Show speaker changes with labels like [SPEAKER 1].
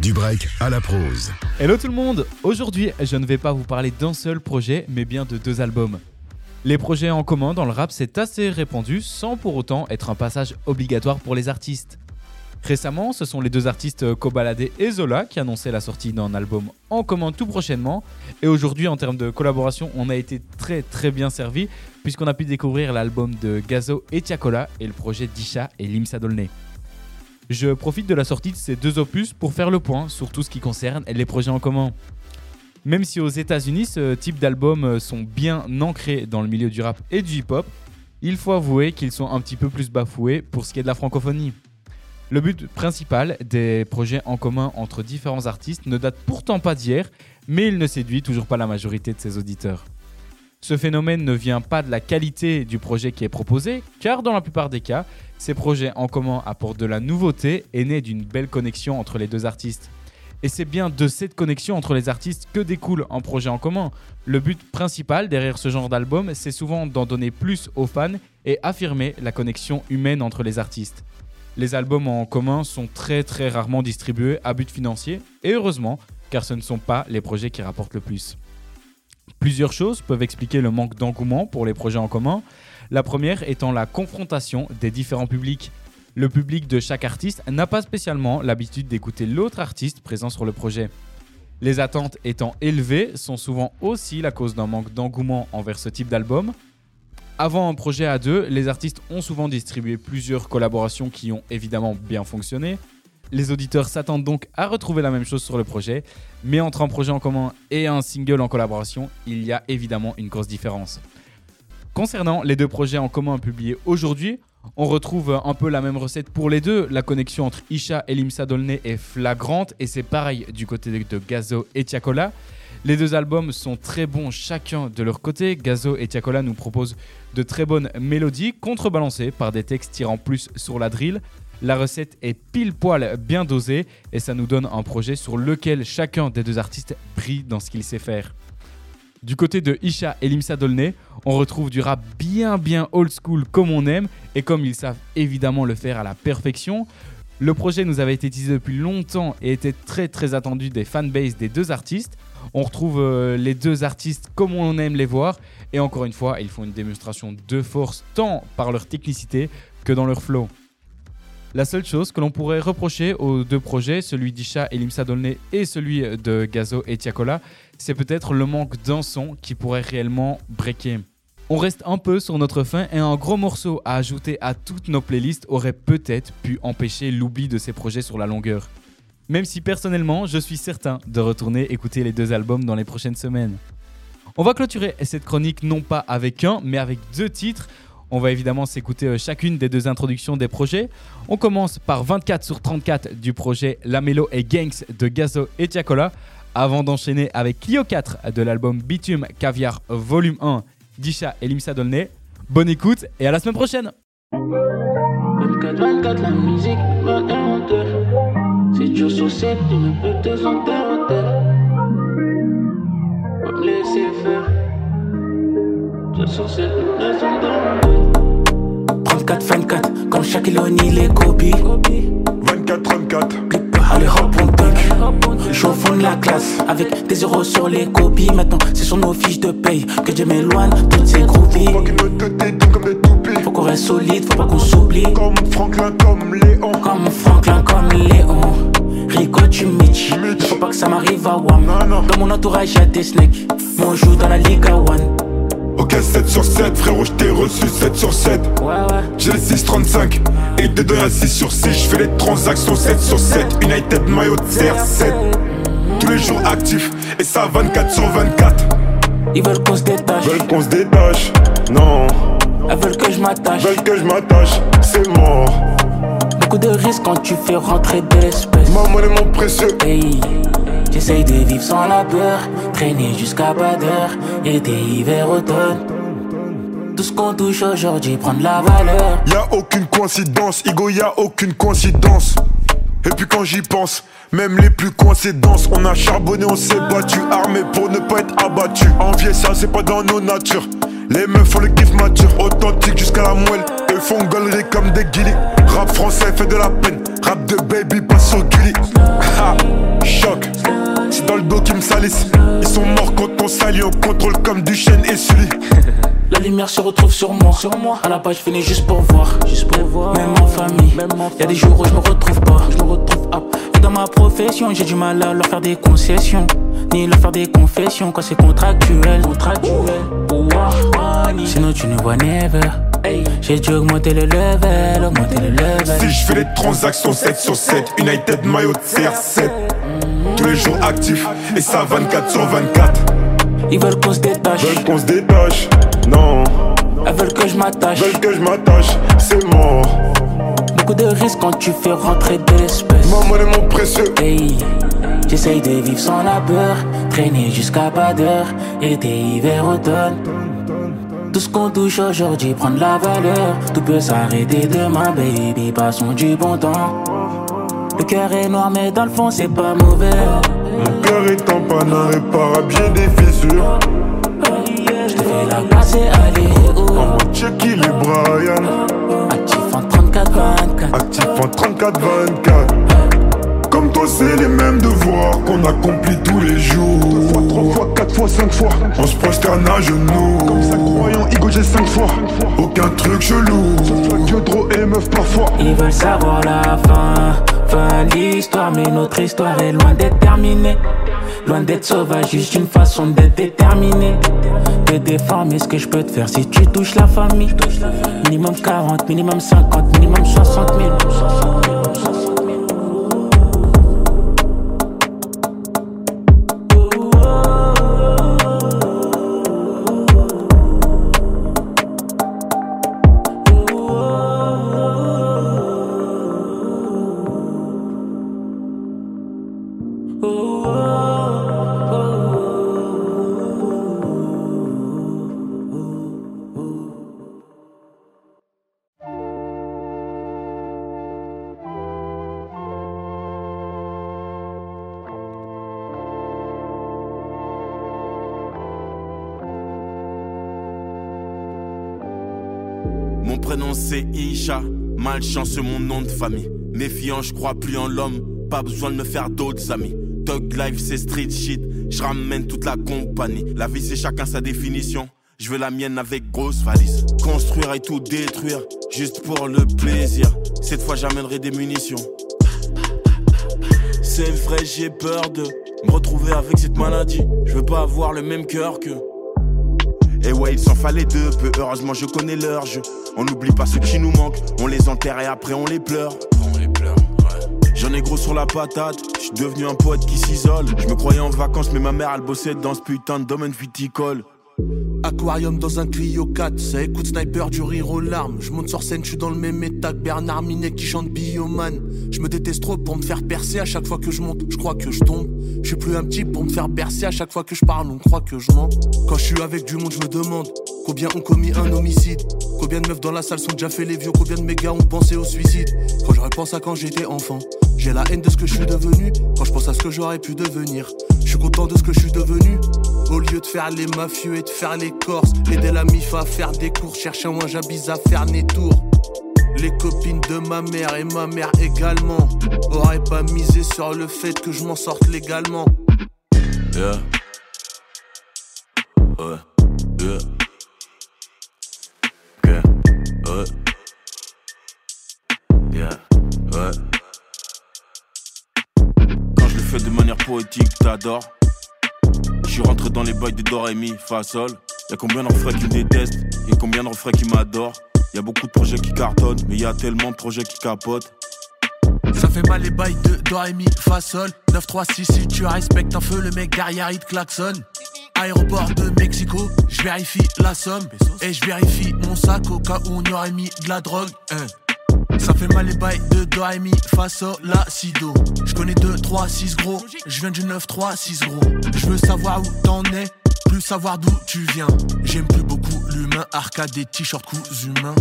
[SPEAKER 1] Du break à la prose.
[SPEAKER 2] Hello tout le monde Aujourd'hui, je ne vais pas vous parler d'un seul projet, mais bien de deux albums. Les projets en commun dans le rap, c'est assez répandu sans pour autant être un passage obligatoire pour les artistes. Récemment, ce sont les deux artistes Kobalade et Zola qui annonçaient la sortie d'un album en commun tout prochainement. Et aujourd'hui, en termes de collaboration, on a été très très bien servi puisqu'on a pu découvrir l'album de Gazo et Tiakola et le projet d'Isha et Limsa Dolné. Je profite de la sortie de ces deux opus pour faire le point sur tout ce qui concerne les projets en commun. Même si aux États-Unis, ce type d'albums sont bien ancrés dans le milieu du rap et du hip-hop, il faut avouer qu'ils sont un petit peu plus bafoués pour ce qui est de la francophonie. Le but principal des projets en commun entre différents artistes ne date pourtant pas d'hier, mais il ne séduit toujours pas la majorité de ses auditeurs. Ce phénomène ne vient pas de la qualité du projet qui est proposé, car dans la plupart des cas, ces projets en commun apportent de la nouveauté et naissent d'une belle connexion entre les deux artistes. Et c'est bien de cette connexion entre les artistes que découle un projet en commun. Le but principal derrière ce genre d'album, c'est souvent d'en donner plus aux fans et affirmer la connexion humaine entre les artistes. Les albums en commun sont très très rarement distribués à but financier, et heureusement, car ce ne sont pas les projets qui rapportent le plus. Plusieurs choses peuvent expliquer le manque d'engouement pour les projets en commun. La première étant la confrontation des différents publics. Le public de chaque artiste n'a pas spécialement l'habitude d'écouter l'autre artiste présent sur le projet. Les attentes étant élevées sont souvent aussi la cause d'un manque d'engouement envers ce type d'album. Avant un projet à deux, les artistes ont souvent distribué plusieurs collaborations qui ont évidemment bien fonctionné. Les auditeurs s'attendent donc à retrouver la même chose sur le projet, mais entre un projet en commun et un single en collaboration, il y a évidemment une grosse différence. Concernant les deux projets en commun publiés aujourd'hui, on retrouve un peu la même recette pour les deux. La connexion entre Isha et Limsa Dolné est flagrante et c'est pareil du côté de Gazo et Tiakola. Les deux albums sont très bons chacun de leur côté. Gazo et Tiakola nous proposent de très bonnes mélodies contrebalancées par des textes tirant plus sur la drill. La recette est pile poil bien dosée et ça nous donne un projet sur lequel chacun des deux artistes brille dans ce qu'il sait faire. Du côté de Isha et Limsa Dolné, on retrouve du rap bien bien old school comme on aime et comme ils savent évidemment le faire à la perfection. Le projet nous avait été teasé depuis longtemps et était très très attendu des fanbases des deux artistes. On retrouve euh, les deux artistes comme on aime les voir et encore une fois, ils font une démonstration de force tant par leur technicité que dans leur flow. La seule chose que l'on pourrait reprocher aux deux projets, celui d'Isha et Limsa Dolné et celui de Gazo et Tiakola, c'est peut-être le manque d'un son qui pourrait réellement breaker. On reste un peu sur notre fin et un gros morceau à ajouter à toutes nos playlists aurait peut-être pu empêcher l'oubli de ces projets sur la longueur. Même si personnellement, je suis certain de retourner écouter les deux albums dans les prochaines semaines. On va clôturer cette chronique non pas avec un, mais avec deux titres. On va évidemment s'écouter euh, chacune des deux introductions des projets. On commence par 24 sur 34 du projet Lamelo et Gangs de Gazo et Tiakola, avant d'enchaîner avec Clio 4 de l'album Bitume Caviar Volume 1 d'Isha et Limsa Dolné. Bonne écoute et à la semaine prochaine
[SPEAKER 3] 24, 24, la musique. Si tu ne peux te faire.
[SPEAKER 4] 34, 24, comme Shaquille O'Neal les copies.
[SPEAKER 5] 24, 34.
[SPEAKER 4] Allez hop on tech Je suis au fond de la classe Avec des zéros sur les copies. Maintenant c'est sur nos fiches de paye Que je m'éloigne toutes ces groupies.
[SPEAKER 5] Faut qu'ils comme des toupies.
[SPEAKER 4] Faut qu'on reste solide, faut pas qu'on s'oublie.
[SPEAKER 5] Comme Franklin, comme Léon.
[SPEAKER 4] Comme Franklin, comme Léon. Rico, tu Mitch faut pas que ça m'arrive à Wam. Dans mon entourage y'a des snakes. Moi on joue dans la Liga One
[SPEAKER 5] Ok, 7 sur 7, frérot, je t'ai reçu 7 sur 7.
[SPEAKER 4] Ouais ouais
[SPEAKER 5] J'ai les 635 et des deux à 6 sur 6. Je fais les transactions 7 sur 7. United maillot de CR7. Tous les jours actifs et ça 24 sur 24.
[SPEAKER 4] Ils veulent qu'on se détache
[SPEAKER 5] Veulent qu'on se détache. Non,
[SPEAKER 4] Elles veulent que je m'attache
[SPEAKER 5] veulent que je m'attache. C'est mort.
[SPEAKER 4] Beaucoup de risques quand tu fais rentrer de l'espèce
[SPEAKER 5] Ma monnaie, mon précieux.
[SPEAKER 4] Hey, j'essaye de vivre sans la peur, traîner jusqu'à pas d'heure, été, hiver, automne. Tout ce qu'on touche aujourd'hui prend de la valeur.
[SPEAKER 5] Y a aucune coïncidence, Igo, y a aucune coïncidence. Et puis quand j'y pense, même les plus coïncidences, on a charbonné, on s'est battu, armé pour ne pas être abattu. Envier ça, c'est pas dans nos natures. Les meufs font le kiff mature, authentique jusqu'à la moelle. Elles font galerie comme des guillis. Rap français fait de la peine, rap de baby passe sur Gulli. Ha. Au contrôle comme du chêne et Sully.
[SPEAKER 4] La lumière se retrouve sur moi. Sur moi. À la page, je finis juste pour voir. Juste pour voir. Même en famille. Même en y a des jours où je me retrouve pas. Je me retrouve pas. Et dans ma profession, j'ai du mal à leur faire des concessions. Ni leur faire des confessions quand c'est contractuel. Contractuel. Sinon, tu ne vois never. J'ai dû augmenter le level, augmenter le level.
[SPEAKER 5] Si je fais des transactions 7 sur 7, United maillot de CR7. Tous les jours actifs, et ça 24 sur 24.
[SPEAKER 4] Ils veulent qu'on se détache.
[SPEAKER 5] Veulent qu'on se détache, non.
[SPEAKER 4] Elles veulent que je m'attache.
[SPEAKER 5] Veulent que je m'attache, c'est mort.
[SPEAKER 4] Beaucoup de risques quand tu fais rentrer de l'espèce.
[SPEAKER 5] Maman est mon précieux.
[SPEAKER 4] Hey, j'essaye de vivre sans labeur. Traîner jusqu'à pas d'heure. Été, hiver, automne. Tout ce qu'on touche aujourd'hui prend de la valeur. Tout peut s'arrêter demain, baby. Passons du bon temps. Le cœur est noir, mais dans le fond, c'est pas mauvais.
[SPEAKER 5] Mon cœur est en panne, répare à bien des fissures.
[SPEAKER 4] Je te fais la passe et aller
[SPEAKER 5] En
[SPEAKER 4] où
[SPEAKER 5] mode check, il est Brian.
[SPEAKER 4] Actif en 34-24.
[SPEAKER 5] Actif en 34-24. C'est les mêmes devoirs qu'on accomplit tous les jours. 3 fois, 4 fois, 5 fois. On se prosterne à genoux. Comme ça, croyant, Igo, j'ai 5 fois. Aucun truc chelou. Sauf gueule trop et meuf parfois.
[SPEAKER 4] Ils veulent savoir la fin, fin de l'histoire, mais notre histoire est loin d'être terminée. Loin d'être sauvage, juste une façon d'être déterminé. De déformer ce que je peux te faire si tu touches la famille. Minimum 40, minimum 50, minimum 60
[SPEAKER 1] Mon prénom c'est Isha, malchance mon nom de famille. Méfiant, je crois plus en l'homme, pas besoin de me faire d'autres amis. Dog life c'est street shit, je toute la compagnie. La vie c'est chacun sa définition, je veux la mienne avec grosse valise. Construire et tout détruire, juste pour le plaisir. Cette fois j'amènerai des munitions. C'est vrai, j'ai peur de me retrouver avec cette maladie. Je veux pas avoir le même cœur que. Et ouais, il s'en fallait deux peu. Heureusement, je connais leur jeu. On n'oublie pas ceux qui nous manquent. On les enterre et après on les pleure. J'en ai gros sur la patate. Je suis devenu un poète qui s'isole. Je me croyais en vacances, mais ma mère, elle bossait dans ce putain de domaine viticole.
[SPEAKER 6] Aquarium dans un Clio 4, ça écoute sniper du rire aux larmes. Je monte sur scène, je suis dans le même état que Bernard Minet qui chante Bioman. Je me déteste trop pour me faire percer à chaque fois que je monte, je crois que je tombe. Je suis plus un petit pour me faire bercer à chaque fois que je parle, on croit que je mens. Quand je suis avec du monde, je me demande combien ont commis un homicide. Combien de meufs dans la salle sont déjà fait les vieux, combien de mes gars ont pensé au suicide. Quand je repense à quand j'étais enfant, j'ai la haine de ce que je suis devenu. Quand je pense à ce que j'aurais pu devenir, je suis content de ce que je suis devenu. Au lieu de faire les mafieux et de faire les corses, aider la mif à faire des cours, chercher un j'abise à faire des tours. Les copines de ma mère et ma mère également auraient pas misé sur le fait que je m'en sorte légalement.
[SPEAKER 1] Poétique, t'adores. Je suis rentré dans les bails de Do, Ré, Mi, Fa, Sol. Y'a combien de refrains qui détestent? Et combien de refrains qui m'adorent? Y'a beaucoup de projets qui cartonnent, mais y a tellement de projets qui capotent.
[SPEAKER 6] Ça fait mal les bails de Do, Ré, Mi, Fa, Sol. 9, 3, 6, si tu respectes un feu, le mec derrière il klaxonne. Aéroport de Mexico, je vérifie la somme. Et je vérifie mon sac au cas où on y aurait mis de la drogue. hein. Ça fait mal les bails de Do, Mi, Fa, Sol, La, Si, Do. Je connais 2, 3, 6 gros. Je viens du 9, 3, 6 gros. Je veux savoir où t'en es, plus savoir d'où tu viens. J'aime plus beaucoup l'humain, arcade des t-shirts coups humains.